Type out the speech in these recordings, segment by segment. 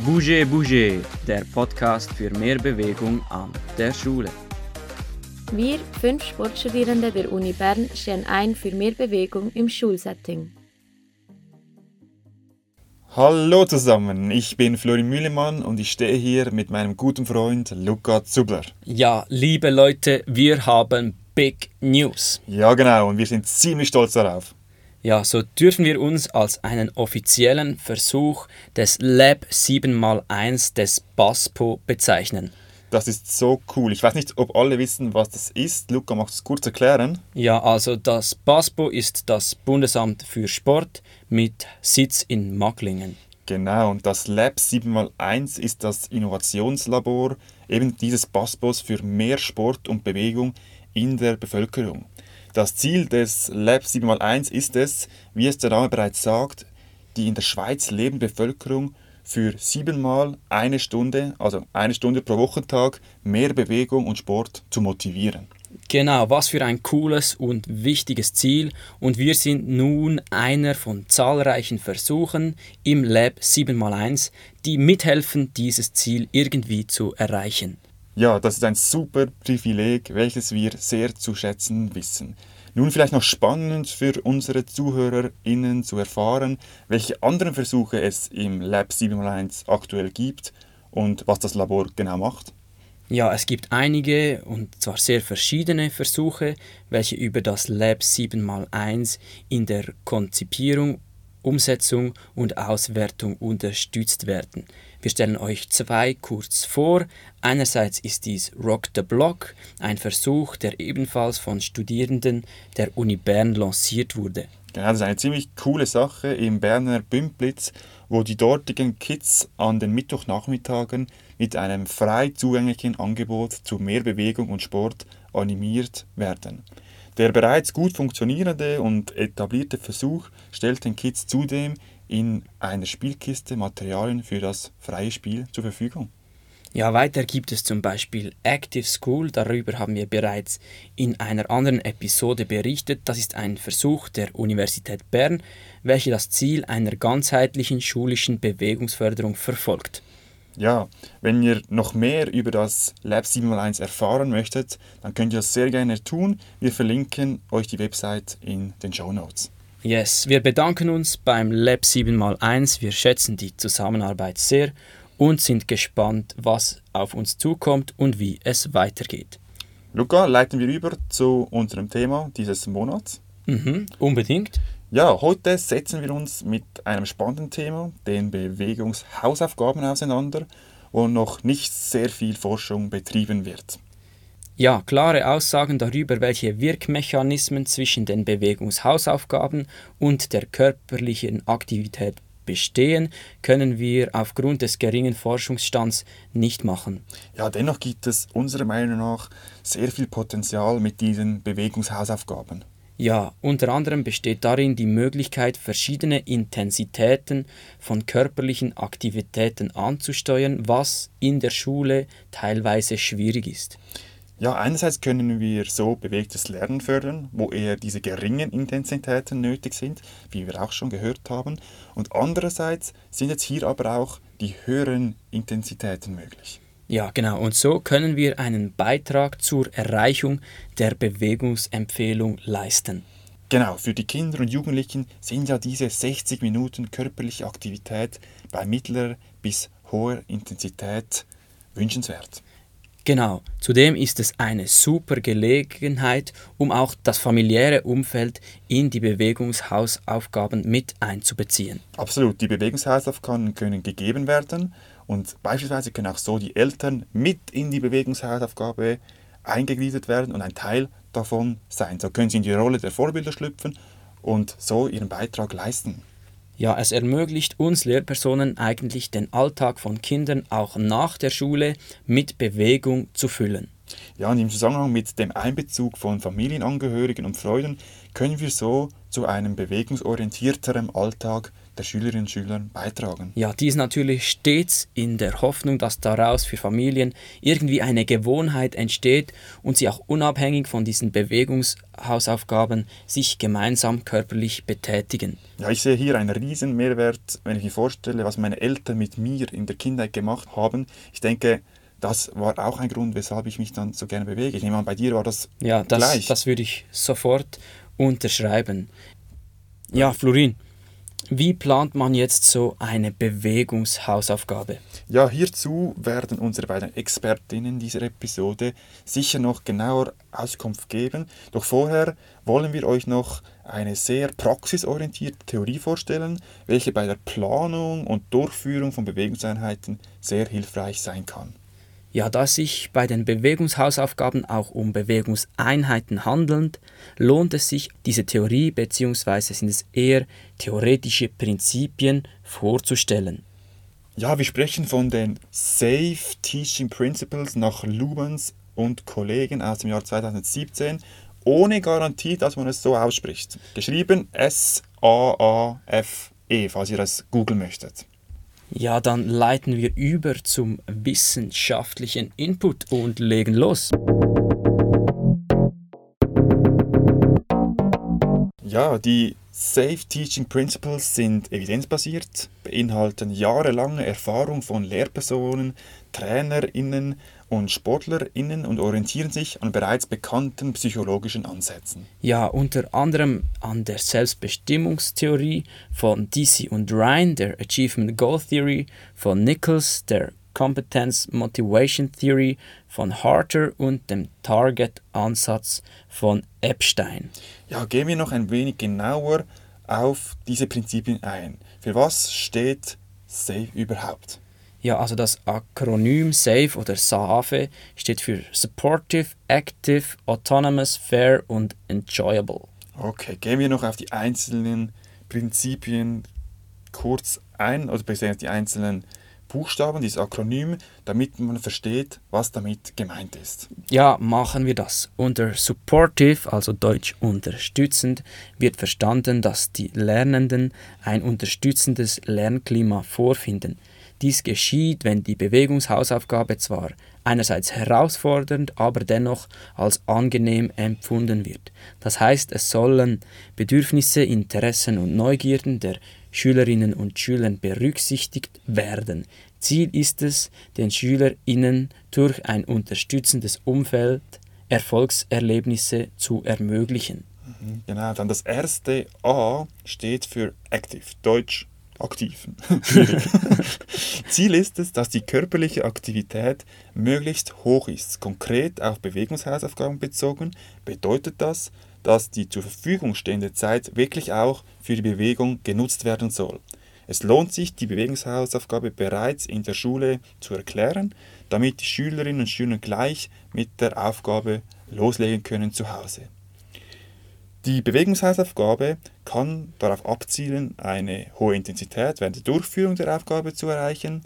Bouge Bouge, der Podcast für mehr Bewegung an der Schule. Wir, fünf Sportstudierende der Uni Bern, stehen ein für mehr Bewegung im Schulsetting. Hallo zusammen, ich bin Florian Mühlemann und ich stehe hier mit meinem guten Freund Luca Zubler. Ja, liebe Leute, wir haben Big News. Ja genau, und wir sind ziemlich stolz darauf. Ja, so dürfen wir uns als einen offiziellen Versuch des Lab 7x1 des BASPO bezeichnen. Das ist so cool. Ich weiß nicht, ob alle wissen, was das ist. Luca, magst du es kurz erklären? Ja, also das BASPO ist das Bundesamt für Sport mit Sitz in Macklingen. Genau, und das Lab 7x1 ist das Innovationslabor eben dieses BASPOs für mehr Sport und Bewegung in der Bevölkerung. Das Ziel des Lab 7x1 ist es, wie es der Name bereits sagt, die in der Schweiz lebende Bevölkerung für siebenmal eine Stunde, also eine Stunde pro Wochentag, mehr Bewegung und Sport zu motivieren. Genau, was für ein cooles und wichtiges Ziel. Und wir sind nun einer von zahlreichen Versuchen im Lab 7x1, die mithelfen, dieses Ziel irgendwie zu erreichen. Ja, das ist ein super Privileg, welches wir sehr zu schätzen wissen. Nun vielleicht noch spannend für unsere ZuhörerInnen zu erfahren, welche anderen Versuche es im Lab 7x1 aktuell gibt und was das Labor genau macht. Ja, es gibt einige und zwar sehr verschiedene Versuche, welche über das Lab 7x1 in der Konzipierung Umsetzung und Auswertung unterstützt werden. Wir stellen euch zwei kurz vor. Einerseits ist dies Rock the Block, ein Versuch, der ebenfalls von Studierenden der Uni Bern lanciert wurde. Genau, das ist eine ziemlich coole Sache im Berner Bümplitz, wo die dortigen Kids an den Mittwochnachmittagen mit einem frei zugänglichen Angebot zu mehr Bewegung und Sport animiert werden. Der bereits gut funktionierende und etablierte Versuch stellt den Kids zudem in einer Spielkiste Materialien für das freie Spiel zur Verfügung. Ja, weiter gibt es zum Beispiel Active School, darüber haben wir bereits in einer anderen Episode berichtet. Das ist ein Versuch der Universität Bern, welche das Ziel einer ganzheitlichen schulischen Bewegungsförderung verfolgt. Ja, wenn ihr noch mehr über das Lab 7x1 erfahren möchtet, dann könnt ihr das sehr gerne tun. Wir verlinken euch die Website in den Show Notes. Yes, wir bedanken uns beim Lab 7x1. Wir schätzen die Zusammenarbeit sehr und sind gespannt, was auf uns zukommt und wie es weitergeht. Luca, leiten wir über zu unserem Thema dieses Monats. Mhm, unbedingt. Ja, heute setzen wir uns mit einem spannenden Thema, den Bewegungshausaufgaben, auseinander, wo noch nicht sehr viel Forschung betrieben wird. Ja, klare Aussagen darüber, welche Wirkmechanismen zwischen den Bewegungshausaufgaben und der körperlichen Aktivität bestehen, können wir aufgrund des geringen Forschungsstands nicht machen. Ja, dennoch gibt es unserer Meinung nach sehr viel Potenzial mit diesen Bewegungshausaufgaben. Ja, unter anderem besteht darin die Möglichkeit, verschiedene Intensitäten von körperlichen Aktivitäten anzusteuern, was in der Schule teilweise schwierig ist. Ja, einerseits können wir so bewegtes Lernen fördern, wo eher diese geringen Intensitäten nötig sind, wie wir auch schon gehört haben, und andererseits sind jetzt hier aber auch die höheren Intensitäten möglich. Ja, genau. Und so können wir einen Beitrag zur Erreichung der Bewegungsempfehlung leisten. Genau, für die Kinder und Jugendlichen sind ja diese 60 Minuten körperliche Aktivität bei mittlerer bis hoher Intensität wünschenswert. Genau, zudem ist es eine super Gelegenheit, um auch das familiäre Umfeld in die Bewegungshausaufgaben mit einzubeziehen. Absolut, die Bewegungshausaufgaben können gegeben werden und beispielsweise können auch so die Eltern mit in die Bewegungshausaufgabe eingegliedert werden und ein Teil davon sein. So können sie in die Rolle der Vorbilder schlüpfen und so ihren Beitrag leisten. Ja, es ermöglicht uns Lehrpersonen eigentlich den Alltag von Kindern auch nach der Schule mit Bewegung zu füllen. Ja, und im Zusammenhang mit dem Einbezug von Familienangehörigen und Freunden können wir so zu einem bewegungsorientierteren Alltag der Schülerinnen und Schüler beitragen. Ja, dies natürlich stets in der Hoffnung, dass daraus für Familien irgendwie eine Gewohnheit entsteht und sie auch unabhängig von diesen Bewegungshausaufgaben sich gemeinsam körperlich betätigen. Ja, ich sehe hier einen riesen Mehrwert, wenn ich mir vorstelle, was meine Eltern mit mir in der Kindheit gemacht haben. Ich denke, das war auch ein Grund, weshalb ich mich dann so gerne bewege. Ich nehme an, bei dir war das Ja, das, gleich. das würde ich sofort unterschreiben. Ja, Florin, wie plant man jetzt so eine Bewegungshausaufgabe? Ja, hierzu werden unsere beiden Expertinnen dieser Episode sicher noch genauer Auskunft geben. Doch vorher wollen wir euch noch eine sehr praxisorientierte Theorie vorstellen, welche bei der Planung und Durchführung von Bewegungseinheiten sehr hilfreich sein kann. Ja, da sich bei den Bewegungshausaufgaben auch um Bewegungseinheiten handelt, lohnt es sich, diese Theorie bzw. sind es eher theoretische Prinzipien vorzustellen. Ja, wir sprechen von den Safe Teaching Principles nach Lubens und Kollegen aus dem Jahr 2017, ohne Garantie, dass man es so ausspricht. Geschrieben S-A-A-F-E, falls ihr das googeln möchtet. Ja, dann leiten wir über zum wissenschaftlichen Input und legen los. Ja, die Safe Teaching Principles sind evidenzbasiert, beinhalten jahrelange Erfahrung von Lehrpersonen, TrainerInnen und SportlerInnen und orientieren sich an bereits bekannten psychologischen Ansätzen. Ja, unter anderem an der Selbstbestimmungstheorie von DC und Ryan, der Achievement Goal Theory von Nichols, der Competence Motivation Theory von Harter und dem Target-Ansatz von Epstein. Ja, gehen wir noch ein wenig genauer auf diese Prinzipien ein. Für was steht SAFE überhaupt? Ja, also das Akronym SAFE oder SAFE steht für Supportive, Active, Autonomous, Fair und Enjoyable. Okay, gehen wir noch auf die einzelnen Prinzipien kurz ein, also besonders die einzelnen Buchstaben, dieses Akronym, damit man versteht, was damit gemeint ist. Ja, machen wir das. Unter supportive, also deutsch unterstützend, wird verstanden, dass die Lernenden ein unterstützendes Lernklima vorfinden. Dies geschieht, wenn die Bewegungshausaufgabe zwar einerseits herausfordernd, aber dennoch als angenehm empfunden wird. Das heißt, es sollen Bedürfnisse, Interessen und Neugierden der Schülerinnen und Schülern berücksichtigt werden. Ziel ist es, den Schülerinnen durch ein unterstützendes Umfeld Erfolgserlebnisse zu ermöglichen. Genau, dann das erste A steht für active, Deutsch aktiv. Schwierig. Ziel ist es, dass die körperliche Aktivität möglichst hoch ist. Konkret auf Bewegungshausaufgaben bezogen bedeutet das, dass die zur Verfügung stehende Zeit wirklich auch für die Bewegung genutzt werden soll. Es lohnt sich, die Bewegungshausaufgabe bereits in der Schule zu erklären, damit die Schülerinnen und Schüler gleich mit der Aufgabe loslegen können zu Hause. Die Bewegungshausaufgabe kann darauf abzielen, eine hohe Intensität während der Durchführung der Aufgabe zu erreichen,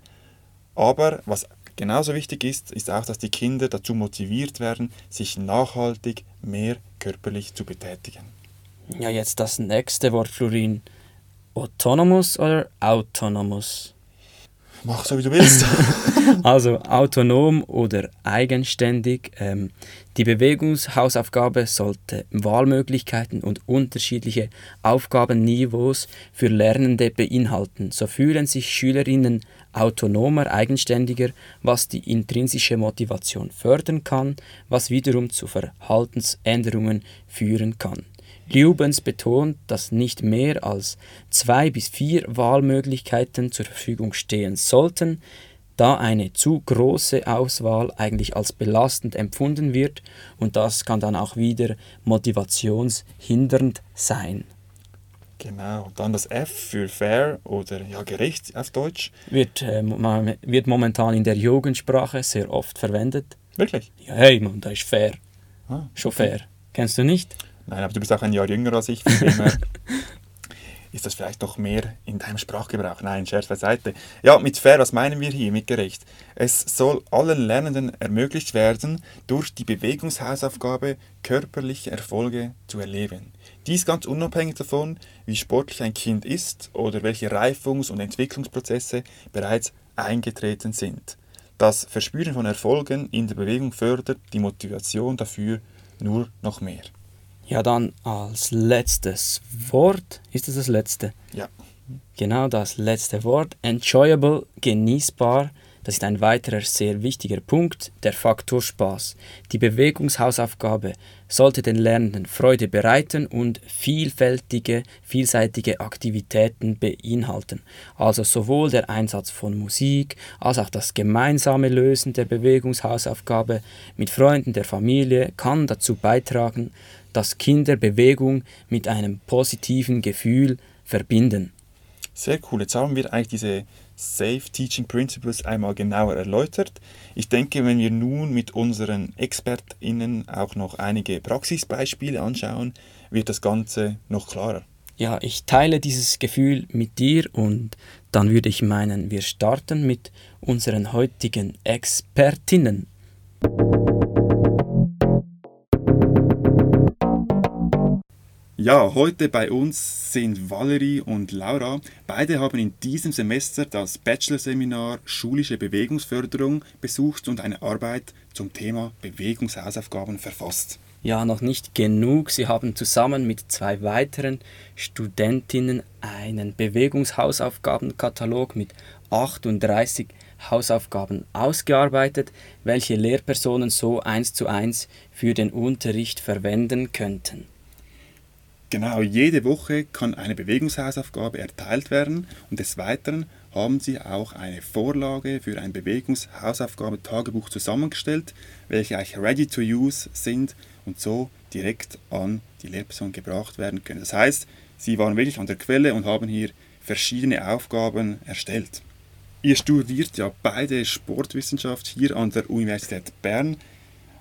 aber was genauso wichtig ist, ist auch, dass die Kinder dazu motiviert werden, sich nachhaltig mehr körperlich zu betätigen. Ja, jetzt das nächste Wort, Florin. Autonomous oder autonomous? Mach so, wie du willst. Also autonom oder eigenständig. Ähm, die Bewegungshausaufgabe sollte Wahlmöglichkeiten und unterschiedliche Aufgabenniveaus für Lernende beinhalten. So fühlen sich Schülerinnen autonomer, eigenständiger, was die intrinsische Motivation fördern kann, was wiederum zu Verhaltensänderungen führen kann. Lubens betont, dass nicht mehr als zwei bis vier Wahlmöglichkeiten zur Verfügung stehen sollten, da eine zu große Auswahl eigentlich als belastend empfunden wird und das kann dann auch wieder motivationshindernd sein. genau, dann das F für fair oder ja, gerecht auf Deutsch. Wird, äh, wird momentan in der Jugendsprache sehr oft verwendet. Wirklich? Ja, hey Mann, das ist fair. Ah, Schon fair. Kennst du nicht? Nein, aber du bist auch ein Jahr jünger als ich. Von dem ist das vielleicht doch mehr in deinem Sprachgebrauch? Nein, Scherz beiseite. Ja, mit fair, was meinen wir hier mit gerecht? Es soll allen Lernenden ermöglicht werden, durch die Bewegungshausaufgabe körperliche Erfolge zu erleben. Dies ganz unabhängig davon, wie sportlich ein Kind ist oder welche Reifungs- und Entwicklungsprozesse bereits eingetreten sind. Das Verspüren von Erfolgen in der Bewegung fördert die Motivation dafür nur noch mehr. Ja, dann als letztes Wort, ist es das letzte? Ja. Genau das letzte Wort, enjoyable, genießbar, das ist ein weiterer sehr wichtiger Punkt, der Faktor Spaß. Die Bewegungshausaufgabe sollte den Lernenden Freude bereiten und vielfältige, vielseitige Aktivitäten beinhalten. Also sowohl der Einsatz von Musik als auch das gemeinsame Lösen der Bewegungshausaufgabe mit Freunden der Familie kann dazu beitragen, dass Kinder Bewegung mit einem positiven Gefühl verbinden. Sehr cool. Jetzt haben wir eigentlich diese Safe Teaching Principles einmal genauer erläutert. Ich denke, wenn wir nun mit unseren ExpertInnen auch noch einige Praxisbeispiele anschauen, wird das Ganze noch klarer. Ja, ich teile dieses Gefühl mit dir und dann würde ich meinen, wir starten mit unseren heutigen Expertinnen. Ja, heute bei uns sind Valerie und Laura. Beide haben in diesem Semester das Bachelorseminar Schulische Bewegungsförderung besucht und eine Arbeit zum Thema Bewegungshausaufgaben verfasst. Ja, noch nicht genug. Sie haben zusammen mit zwei weiteren Studentinnen einen Bewegungshausaufgabenkatalog mit 38 Hausaufgaben ausgearbeitet, welche Lehrpersonen so eins zu eins für den Unterricht verwenden könnten. Genau, jede Woche kann eine Bewegungshausaufgabe erteilt werden und des Weiteren haben sie auch eine Vorlage für ein Bewegungshausaufgabe-Tagebuch zusammengestellt, welche eigentlich ready to use sind und so direkt an die Lehrperson gebracht werden können. Das heißt, sie waren wirklich an der Quelle und haben hier verschiedene Aufgaben erstellt. Ihr studiert ja beide Sportwissenschaft hier an der Universität Bern.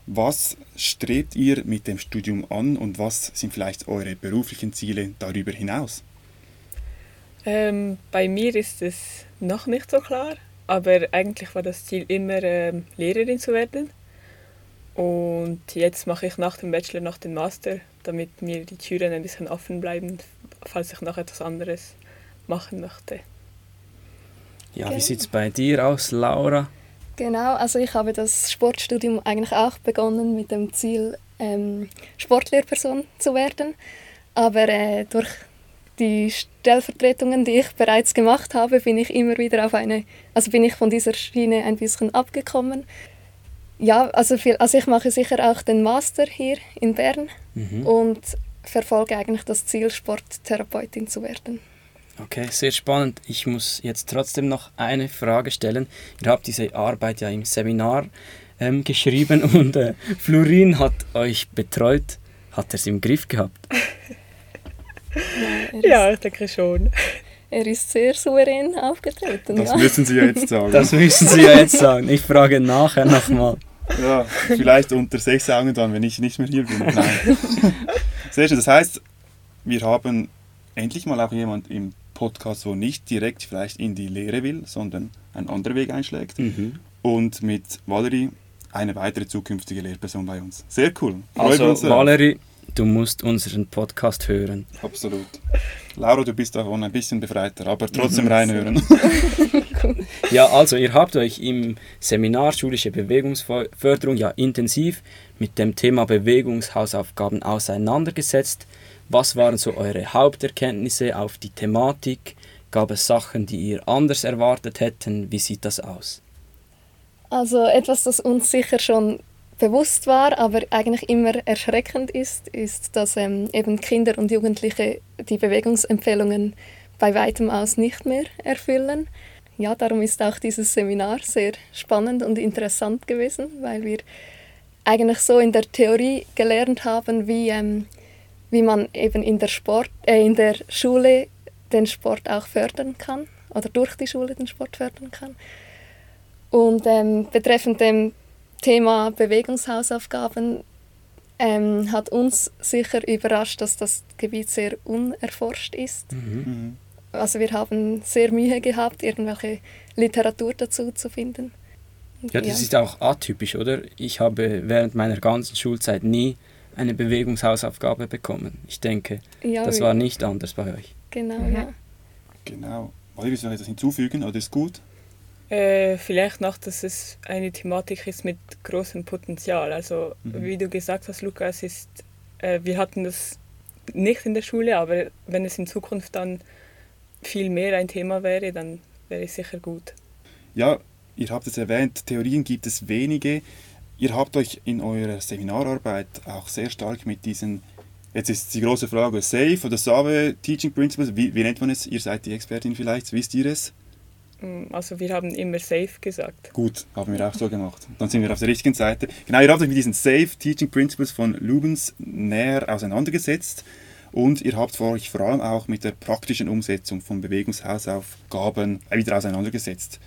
Was strebt ihr mit dem Studium an und was sind vielleicht eure beruflichen Ziele darüber hinaus? Ähm, bei mir ist es noch nicht so klar, aber eigentlich war das Ziel immer, ähm, Lehrerin zu werden. Und jetzt mache ich nach dem Bachelor noch den Master, damit mir die Türen ein bisschen offen bleiben, falls ich noch etwas anderes machen möchte. Ja, Okay. wie sieht es bei dir aus, Laura? Genau, also ich habe das Sportstudium eigentlich auch begonnen mit dem Ziel, ähm, Sportlehrperson zu werden. Aber äh, durch die Stellvertretungen, die ich bereits gemacht habe, bin ich immer wieder auf eine, also bin ich von dieser Schiene ein bisschen abgekommen. Ja, also, viel, also ich mache sicher auch den Master hier in Bern Mhm. und verfolge eigentlich das Ziel, Sporttherapeutin zu werden. Okay, sehr spannend. Ich muss jetzt trotzdem noch eine Frage stellen. Ihr habt diese Arbeit ja im Seminar ähm, geschrieben und äh, Florin hat euch betreut. Hat er es im Griff gehabt? Ist, Ja, ich denke schon. er ist sehr souverän aufgetreten. Das ja. müssen Sie ja jetzt sagen. Das müssen Sie ja jetzt sagen. Ich frage nachher nochmal. Ja, vielleicht unter sechs Augen dann, wenn ich nicht mehr hier bin. Nein. Sehr schön. Das heißt, wir haben endlich mal auch jemand im Podcast, wo nicht direkt vielleicht in die Lehre will, sondern einen anderen Weg einschlägt. Mhm. Und mit Valerie eine weitere zukünftige Lehrperson bei uns. Sehr cool. Uns Also. Valerie, du musst unseren Podcast hören. Absolut. Laura, du bist davon ein bisschen befreiter, aber trotzdem reinhören. Ja, also ihr habt euch im Seminar Schulische Bewegungsförderung ja intensiv mit dem Thema Bewegungshausaufgaben auseinandergesetzt. Was waren so eure Haupterkenntnisse auf die Thematik? Gab es Sachen, die ihr anders erwartet hätten? Wie sieht das aus? Also etwas, das uns sicher schon bewusst war, aber eigentlich immer erschreckend ist, ist, dass ähm, eben Kinder und Jugendliche die Bewegungsempfehlungen bei weitem aus nicht mehr erfüllen. Ja, darum ist auch dieses Seminar sehr spannend und interessant gewesen, weil wir eigentlich so in der Theorie gelernt haben, wie, ähm, wie man eben in der, Sport, äh, in der Schule den Sport auch fördern kann oder durch die Schule den Sport fördern kann. Und ähm, betreffend dem Thema Bewegungshausaufgaben ähm, hat uns sicher überrascht, dass das Gebiet sehr unerforscht ist. Mhm. Also wir haben sehr Mühe gehabt, irgendwelche Literatur dazu zu finden. Ja, das ist auch atypisch, oder? Ich habe während meiner ganzen Schulzeit nie eine Bewegungshausaufgabe bekommen. Ich denke, Ja, das war nicht anders bei euch. Genau, Mhm. ja. Genau. Wollt ihr noch etwas hinzufügen oder ist gut? Äh, vielleicht noch, dass es eine Thematik ist mit großem Potenzial. Also Mhm. wie du gesagt hast, Lukas, ist, äh, wir hatten das nicht in der Schule, aber wenn es in Zukunft dann viel mehr ein Thema wäre, dann wäre es sicher gut. Ja, ihr habt es erwähnt, Theorien gibt es wenige. Ihr habt euch in eurer Seminararbeit auch sehr stark mit diesen, jetzt ist die große Frage, SAFE oder SAVE Teaching Principles, wie, wie nennt man es? Ihr seid die Expertin vielleicht, wisst ihr es? Mm, Also wir haben immer safe gesagt. Gut, haben wir auch so gemacht. Dann sind wir auf der richtigen Seite. Genau, ihr habt euch mit diesen SAFE Teaching Principles von Lubens näher auseinandergesetzt und ihr habt euch vor allem auch mit der praktischen Umsetzung von Bewegungshausaufgaben wieder auseinandergesetzt.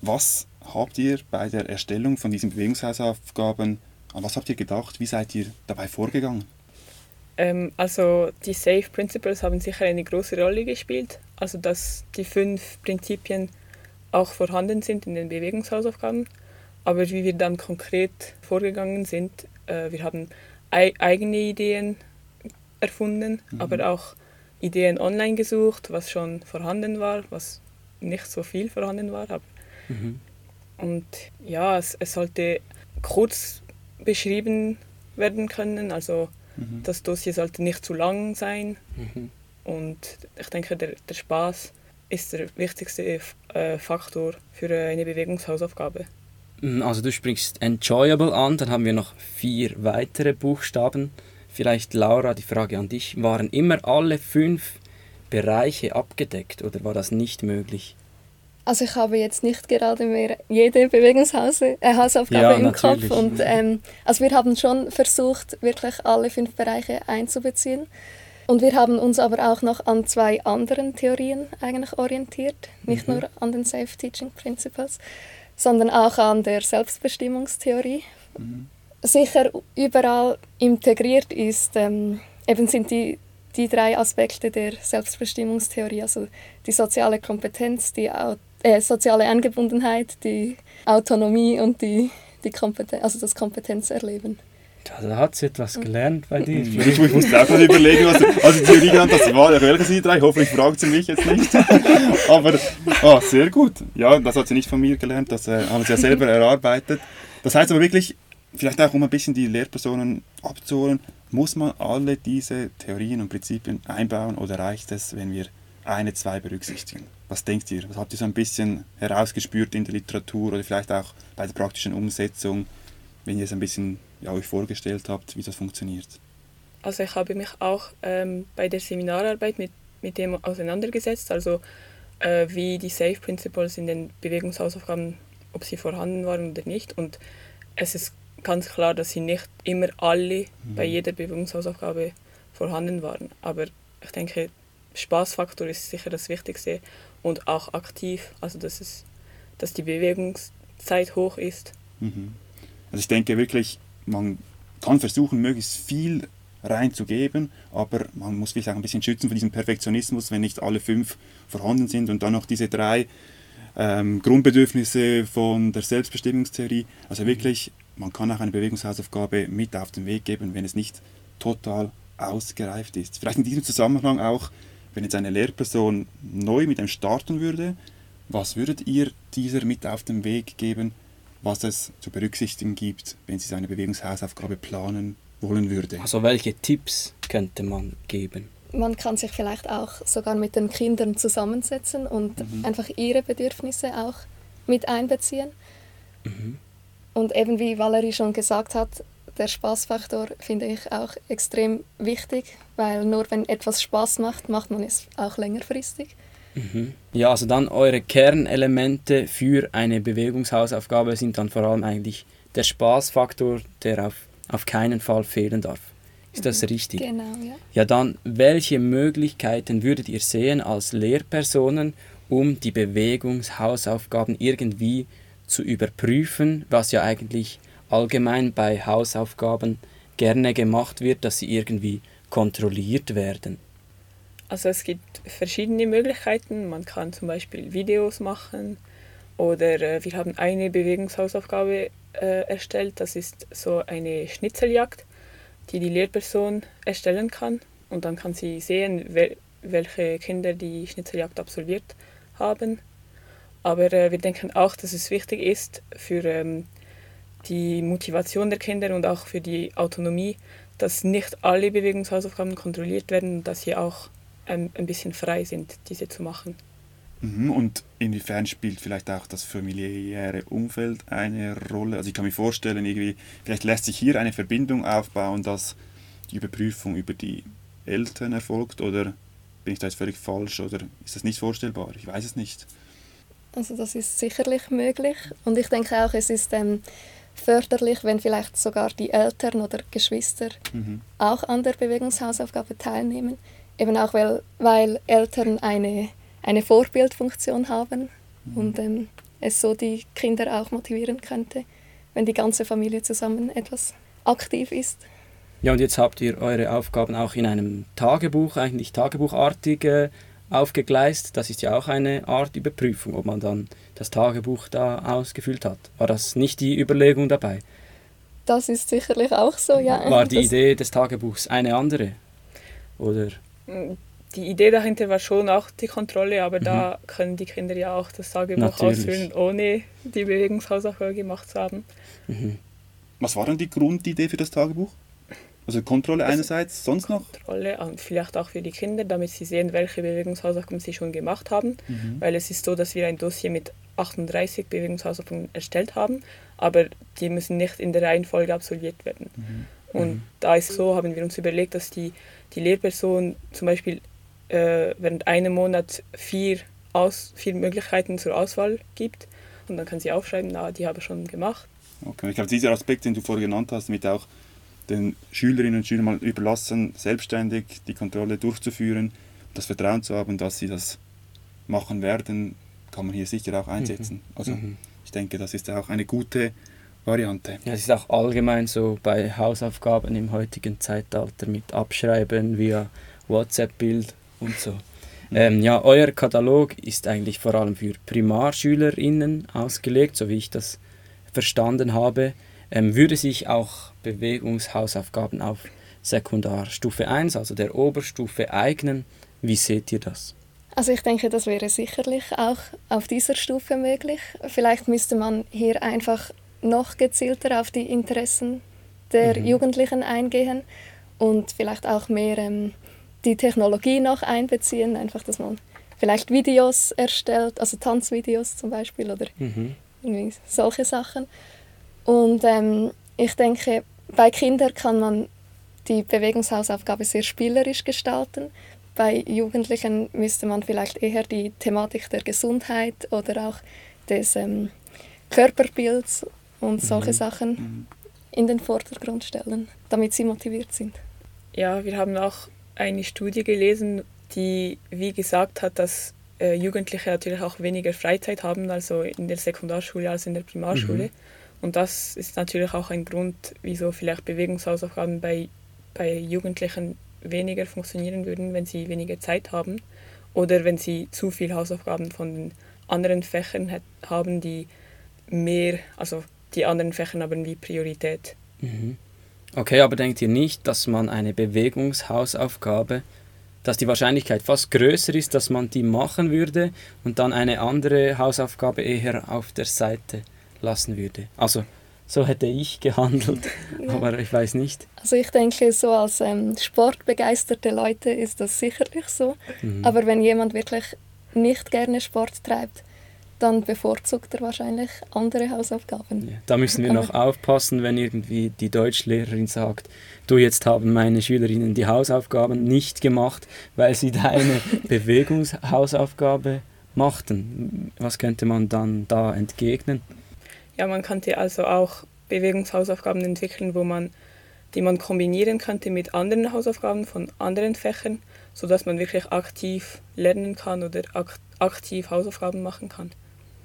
Was habt ihr bei der Erstellung von diesen Bewegungshausaufgaben, an was habt ihr gedacht? Wie seid ihr dabei vorgegangen? Ähm, also die Safe Principles haben sicher eine große Rolle gespielt. Also dass die fünf Prinzipien auch vorhanden sind in den Bewegungshausaufgaben. Aber wie wir dann konkret vorgegangen sind, äh, wir haben ei eigene Ideen erfunden, aber auch Ideen online gesucht, was schon vorhanden war, was nicht so viel vorhanden war. Aber Mhm. Und ja, es, es sollte kurz beschrieben werden können. Also Mhm. das Dossier sollte nicht zu lang sein. Mhm. Und ich denke, der, der Spaß ist der wichtigste äh, Faktor für eine Bewegungshausaufgabe. Mm, Also du sprichst enjoyable an, dann haben wir noch vier weitere Buchstaben. Vielleicht Laura, die Frage an dich. Waren immer alle fünf Bereiche abgedeckt oder war das nicht möglich? Also ich habe jetzt nicht gerade mehr jede Bewegungshausaufgabe äh, Ja, im natürlich. Kopf. Und, ähm, also wir haben schon versucht, wirklich alle fünf Bereiche einzubeziehen. Und wir haben uns aber auch noch an zwei anderen Theorien eigentlich orientiert. Nicht Mhm. nur an den Safe Teaching Principles, sondern auch an der Selbstbestimmungstheorie. Sicher überall integriert ist, ähm, eben sind die, die drei Aspekte der Selbstbestimmungstheorie, also die soziale Kompetenz, die Au äh, soziale Angebundenheit, die Autonomie und die, die Kompeten also das Kompetenzerleben. Da, da hat sie etwas gelernt bei dir. Ich, ich musste auch gerade überlegen, was also die Theorie genannt hast, war welche die drei? Hoffentlich fragt sie mich jetzt nicht. Aber ah, sehr gut. Ja, das hat sie nicht von mir gelernt, das äh, haben sie ja selber erarbeitet. Das heißt aber wirklich, vielleicht auch um ein bisschen die Lehrpersonen abzuholen, muss man alle diese Theorien und Prinzipien einbauen oder reicht es, wenn wir eine, zwei berücksichtigen? Was denkt ihr? Was habt ihr so ein bisschen herausgespürt in der Literatur oder vielleicht auch bei der praktischen Umsetzung, wenn ihr es ein bisschen ja, euch vorgestellt habt, wie das funktioniert? Also ich habe mich auch ähm, bei der Seminararbeit mit, mit dem auseinandergesetzt, also äh, wie die Safe Principles in den Bewegungshausaufgaben, ob sie vorhanden waren oder nicht. Und es ist ganz klar, dass sie nicht immer alle bei jeder Bewegungshausaufgabe vorhanden waren. Aber ich denke, Spaßfaktor ist sicher das Wichtigste und auch aktiv, also dass, es, dass die Bewegungszeit hoch ist. Mhm. Also ich denke wirklich, man kann versuchen, möglichst viel reinzugeben, aber man muss sich auch ein bisschen schützen vor diesem Perfektionismus, wenn nicht alle fünf vorhanden sind und dann noch diese drei ähm, Grundbedürfnisse von der Selbstbestimmungstheorie. Also wirklich, man kann auch eine Bewegungshausaufgabe mit auf den Weg geben, wenn es nicht total ausgereift ist. Vielleicht in diesem Zusammenhang auch, wenn jetzt eine Lehrperson neu mit einem starten würde, was würdet ihr dieser mit auf den Weg geben, was es zu berücksichtigen gibt, wenn sie seine Bewegungshausaufgabe planen wollen würde? Also welche Tipps könnte man geben? Man kann sich vielleicht auch sogar mit den Kindern zusammensetzen und einfach ihre Bedürfnisse auch mit einbeziehen. Und eben wie Valerie schon gesagt hat, der Spaßfaktor finde ich auch extrem wichtig, weil nur wenn etwas Spaß macht, macht man es auch längerfristig. Ja, also dann eure Kernelemente für eine Bewegungshausaufgabe sind dann vor allem eigentlich der Spaßfaktor, der auf, auf keinen Fall fehlen darf. Ist das richtig? Genau, ja. Ja, dann, welche Möglichkeiten würdet ihr sehen als Lehrpersonen, um die Bewegungshausaufgaben irgendwie zu überprüfen, was ja eigentlich allgemein bei Hausaufgaben gerne gemacht wird, dass sie irgendwie kontrolliert werden? Also es gibt verschiedene Möglichkeiten. Man kann zum Beispiel Videos machen oder äh, wir haben eine Bewegungshausaufgabe äh, erstellt. Das ist so eine Schnitzeljagd, die die Lehrperson erstellen kann. Und dann kann sie sehen, wel welche Kinder die Schnitzeljagd absolviert haben. Aber äh, wir denken auch, dass es wichtig ist für ähm, die Motivation der Kinder und auch für die Autonomie, dass nicht alle Bewegungshausaufgaben kontrolliert werden und dass sie auch ein, ein bisschen frei sind, diese zu machen. Mhm, und inwiefern spielt vielleicht auch das familiäre Umfeld eine Rolle? Also ich kann mir vorstellen, irgendwie, vielleicht lässt sich hier eine Verbindung aufbauen, dass die Überprüfung über die Eltern erfolgt oder bin ich da jetzt völlig falsch oder ist das nicht vorstellbar? Ich weiß es nicht. Also das ist sicherlich möglich und ich denke auch, es ist ähm, förderlich, wenn vielleicht sogar die Eltern oder Geschwister mhm. auch an der Bewegungshausaufgabe teilnehmen. Eben auch, weil, weil Eltern eine, eine Vorbildfunktion haben mhm. und ähm, es so die Kinder auch motivieren könnte, wenn die ganze Familie zusammen etwas aktiv ist. Ja, und jetzt habt ihr eure Aufgaben auch in einem Tagebuch, eigentlich tagebuchartig äh, aufgegleist. Das ist ja auch eine Art Überprüfung, ob man dann das Tagebuch da ausgefüllt hat. War das nicht die Überlegung dabei? Das ist sicherlich auch so, ja. War die Idee des Tagebuchs eine andere? Oder? Die Idee dahinter war schon auch die Kontrolle, aber mhm. da können die Kinder ja auch das Tagebuch Natürlich. ausfüllen, ohne die Bewegungshausaufgabe gemacht zu haben. Mhm. Was war dann die Grundidee für das Tagebuch? Also Kontrolle also einerseits, sonst noch? Kontrolle und vielleicht auch für die Kinder, damit sie sehen, welche Bewegungshausaufgaben sie schon gemacht haben. Mhm. Weil es ist so, dass wir ein Dossier mit 38 Bewegungshausaufgaben erstellt haben, aber die müssen nicht in der Reihenfolge absolviert werden. Mhm. Und mhm. da ist so, haben wir uns überlegt, dass die, die Lehrperson zum Beispiel äh, während einem Monat vier, Aus, vier Möglichkeiten zur Auswahl gibt. Und dann kann sie aufschreiben, na, die habe ich schon gemacht. Okay, ich glaube, dieser Aspekt, den du vorher genannt hast, mit auch den Schülerinnen und Schülern mal überlassen, selbstständig die Kontrolle durchzuführen, das Vertrauen zu haben, dass sie das machen werden, kann man hier sicher auch einsetzen. Mhm. Also mhm. ich denke, das ist auch eine gute Variante. Ja, es ist auch allgemein so bei Hausaufgaben im heutigen Zeitalter mit Abschreiben via WhatsApp-Bild und so. Mhm. Ähm, ja, euer Katalog ist eigentlich vor allem für PrimarschülerInnen ausgelegt, so wie ich das verstanden habe. Ähm, würde sich auch Bewegungshausaufgaben auf Sekundarstufe 1, also der Oberstufe, eignen? Wie seht ihr das? Also ich denke, das wäre sicherlich auch auf dieser Stufe möglich. Vielleicht müsste man hier einfach noch gezielter auf die Interessen der mhm. Jugendlichen eingehen und vielleicht auch mehr ähm, die Technologie noch einbeziehen, einfach, dass man vielleicht Videos erstellt, also Tanzvideos zum Beispiel oder mhm. irgendwie solche Sachen. Und ähm, ich denke, bei Kindern kann man die Bewegungshausaufgabe sehr spielerisch gestalten. Bei Jugendlichen müsste man vielleicht eher die Thematik der Gesundheit oder auch des ähm, Körperbilds und solche mhm. Sachen mhm. in den Vordergrund stellen, damit sie motiviert sind. Ja, wir haben auch eine Studie gelesen, die wie gesagt hat, dass äh, Jugendliche natürlich auch weniger Freizeit haben, also in der Sekundarschule als in der Primarschule. Mhm. Und das ist natürlich auch ein Grund, wieso vielleicht Bewegungshausaufgaben bei, bei Jugendlichen weniger funktionieren würden, wenn sie weniger Zeit haben oder wenn sie zu viel Hausaufgaben von den anderen Fächern haben, die mehr, also die anderen Fächer haben wie Priorität. Mhm. Okay, aber denkt ihr nicht, dass man eine Bewegungshausaufgabe, dass die Wahrscheinlichkeit fast größer ist, dass man die machen würde und dann eine andere Hausaufgabe eher auf der Seite lassen würde. Also so hätte ich gehandelt, aber ich weiß nicht. Also ich denke, so als ähm, sportbegeisterte Leute ist das sicherlich so. Mhm. Aber wenn jemand wirklich nicht gerne Sport treibt, dann bevorzugt er wahrscheinlich andere Hausaufgaben. Ja, da müssen wir noch aufpassen, wenn irgendwie die Deutschlehrerin sagt, du jetzt haben meine Schülerinnen die Hausaufgaben nicht gemacht, weil sie deine Bewegungshausaufgabe machten. Was könnte man dann da entgegnen? Ja, man könnte also auch Bewegungshausaufgaben entwickeln, wo man, die man kombinieren könnte mit anderen Hausaufgaben von anderen Fächern, sodass man wirklich aktiv lernen kann oder aktiv Hausaufgaben machen kann.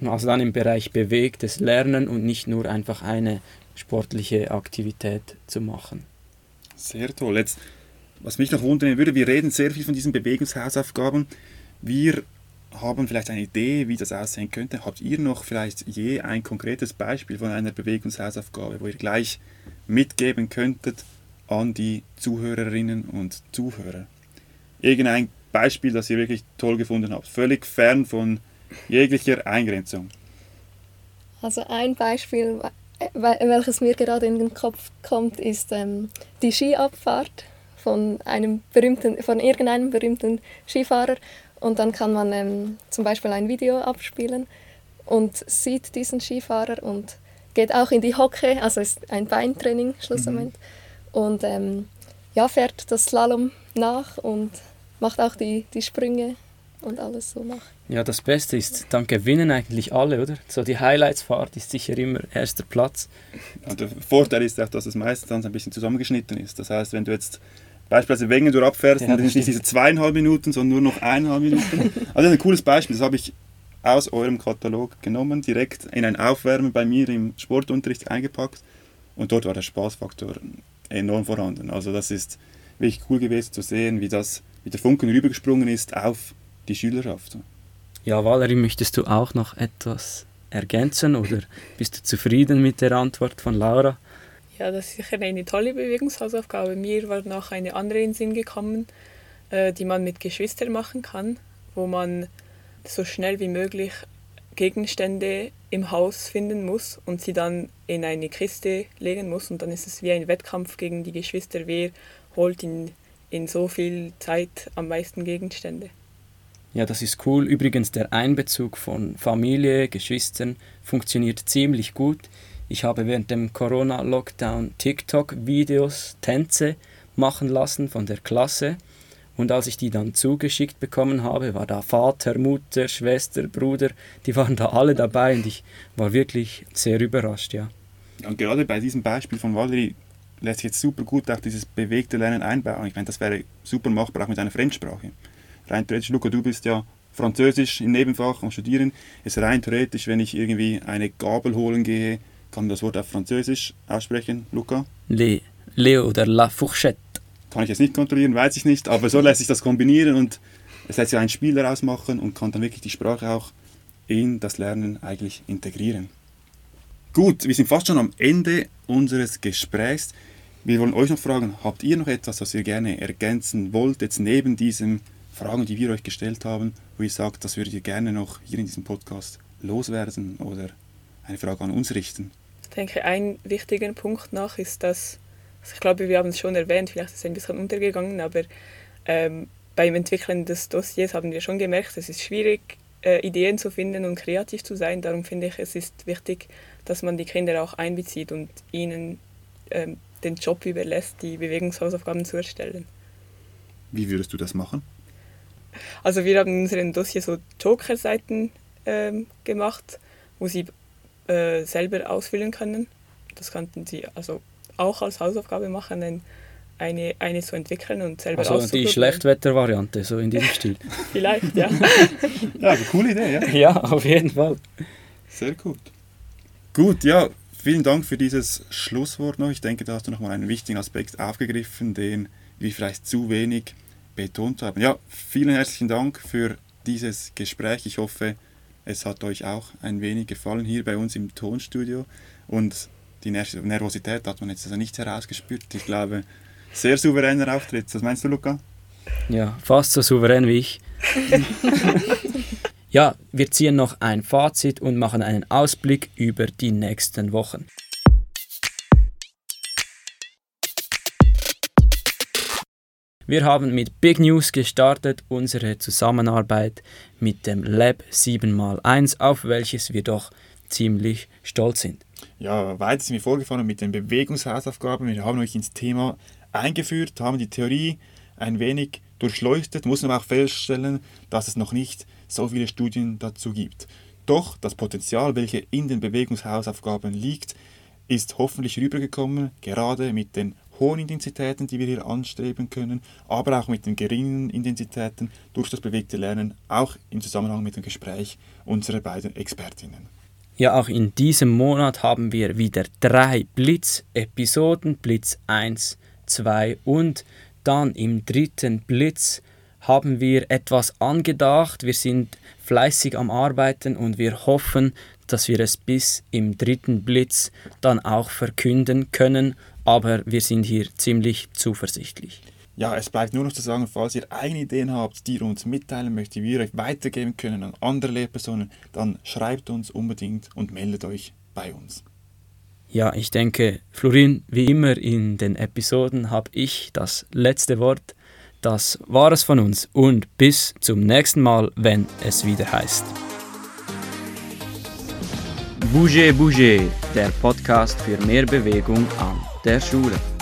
Also dann im Bereich bewegtes Lernen und nicht nur einfach eine sportliche Aktivität zu machen. Sehr toll. Jetzt, was mich noch wundern würde, wir reden sehr viel von diesen Bewegungshausaufgaben. Wir haben vielleicht eine Idee, wie das aussehen könnte. Habt ihr noch vielleicht je ein konkretes Beispiel von einer Bewegungshausaufgabe, wo ihr gleich mitgeben könntet an die Zuhörerinnen und Zuhörer? Irgendein Beispiel, das ihr wirklich toll gefunden habt, völlig fern von jeglicher Eingrenzung. Also ein Beispiel, welches mir gerade in den Kopf kommt, ist ähm, die Skiabfahrt von einem berühmten, von irgendeinem berühmten Skifahrer. Und dann kann man ähm, zum Beispiel ein Video abspielen und sieht diesen Skifahrer und geht auch in die Hocke, also ist ein Beintraining schlussendlich. Mhm. Und ähm, ja, fährt das Slalom nach und macht auch die, die Sprünge und alles so nach. Ja, das Beste ist, dann gewinnen eigentlich alle, oder? So die Highlights-Fahrt ist sicher immer erster Platz. Und der Vorteil ist auch, dass es meistens ein bisschen zusammengeschnitten ist. Das heißt, wenn du jetzt beispielsweise Wengen abfährst, ja, dann sind es nicht diese zweieinhalb Minuten, sondern nur noch eineinhalb Minuten. Also ein cooles Beispiel, das habe ich aus eurem Katalog genommen, direkt in ein Aufwärmen bei mir im Sportunterricht eingepackt und dort war der Spaßfaktor enorm vorhanden. Also das ist wirklich cool gewesen zu sehen, wie das wie der Funken rübergesprungen ist auf die Schülerschaft. Ja, Valerie, möchtest du auch noch etwas ergänzen oder bist du zufrieden mit der Antwort von Laura? Ja, das ist sicher eine tolle Bewegungshausaufgabe. Mir war noch eine andere in den Sinn gekommen, äh, die man mit Geschwistern machen kann, wo man so schnell wie möglich Gegenstände im Haus finden muss und sie dann in eine Kiste legen muss. Und dann ist es wie ein Wettkampf gegen die Geschwister, wer holt in in so viel Zeit am meisten Gegenstände. Ja, das ist cool. Übrigens, der Einbezug von Familie, Geschwistern funktioniert ziemlich gut. Ich habe während dem Corona-Lockdown TikTok-Videos, Tänze machen lassen von der Klasse. Und als ich die dann zugeschickt bekommen habe, war da Vater, Mutter, Schwester, Bruder, die waren da alle dabei und ich war wirklich sehr überrascht, ja. Und gerade bei diesem Beispiel von Valerie lässt sich jetzt super gut auch dieses bewegte Lernen einbauen. Ich meine, das wäre super machbar auch mit einer Fremdsprache. Rein theoretisch, Luca, du bist ja Französisch im Nebenfach am Studieren. Ist rein theoretisch, wenn ich irgendwie eine Gabel holen gehe, kann das Wort auf Französisch aussprechen, Luca? Le, le oder la fourchette. Kann ich jetzt nicht kontrollieren, weiß ich nicht, aber so lässt sich das kombinieren und es lässt sich ein Spiel daraus machen und kann dann wirklich die Sprache auch in das Lernen eigentlich integrieren. Gut, wir sind fast schon am Ende unseres Gesprächs. Wir wollen euch noch fragen, habt ihr noch etwas, was ihr gerne ergänzen wollt, jetzt neben diesen Fragen, die wir euch gestellt haben, wo ihr sagt, das würdet ihr gerne noch hier in diesem Podcast loswerden oder eine Frage an uns richten? Ich denke, ein wichtiger Punkt noch ist, dass, also ich glaube, wir haben es schon erwähnt, vielleicht ist es ein bisschen untergegangen, aber ähm, beim Entwickeln des Dossiers haben wir schon gemerkt, es ist schwierig, äh, Ideen zu finden und kreativ zu sein. Darum finde ich, es ist wichtig, dass man die Kinder auch einbezieht und ihnen ähm, den Job überlässt, die Bewegungshausaufgaben zu erstellen. Wie würdest du das machen? Also wir haben in unserem Dossier so Joker-Seiten ähm, gemacht, wo sie äh, selber ausfüllen können. Das könnten sie also auch als Hausaufgabe machen, eine, eine zu entwickeln und selber also die Schlechtwetter-Variante, so in diesem Stil. Vielleicht, ja. ja, eine coole Idee, ja. Ja, auf jeden Fall. Sehr gut. Gut, ja, Vielen Dank für dieses Schlusswort noch. Ich denke, da hast du nochmal einen wichtigen Aspekt aufgegriffen, den wir vielleicht zu wenig betont haben. Ja, vielen herzlichen Dank für dieses Gespräch. Ich hoffe, es hat euch auch ein wenig gefallen hier bei uns im Tonstudio. Und die Nervosität hat man jetzt also nicht herausgespürt. Ich glaube, sehr souveräner Auftritt. Was meinst du, Luca? Ja, fast so souverän wie ich. Ja, wir ziehen noch ein Fazit und machen einen Ausblick über die nächsten Wochen. Wir haben mit Big News gestartet, unsere Zusammenarbeit mit dem Lab 7x1, auf welches wir doch ziemlich stolz sind. Ja, weiter sind wir vorgefahren mit den Bewegungshausaufgaben. Wir haben euch ins Thema eingeführt, haben die Theorie ein wenig durchleuchtet, muss aber auch feststellen, dass es noch nicht so viele Studien dazu gibt. Doch das Potenzial, welches in den Bewegungshausaufgaben liegt, ist hoffentlich rübergekommen, gerade mit den hohen Intensitäten, die wir hier anstreben können, aber auch mit den geringen Intensitäten durch das bewegte Lernen, auch im Zusammenhang mit dem Gespräch unserer beiden Expertinnen. Ja, auch in diesem Monat haben wir wieder drei Blitz-Episoden, Blitz 1, 2 und dann im dritten Blitz haben wir etwas angedacht. Wir sind fleißig am Arbeiten und wir hoffen, dass wir es bis im dritten Blitz dann auch verkünden können, aber wir sind hier ziemlich zuversichtlich. Ja, es bleibt nur noch zu sagen, falls ihr eigene Ideen habt, die ihr uns mitteilen möchtet, die wir euch weitergeben können an andere Lehrpersonen, dann schreibt uns unbedingt und meldet euch bei uns. Ja, ich denke, Florin, wie immer in den Episoden habe ich das letzte Wort. Das war es von uns und bis zum nächsten Mal, wenn es wieder heißt. Bouger Bouger, der Podcast für mehr Bewegung an der Schule.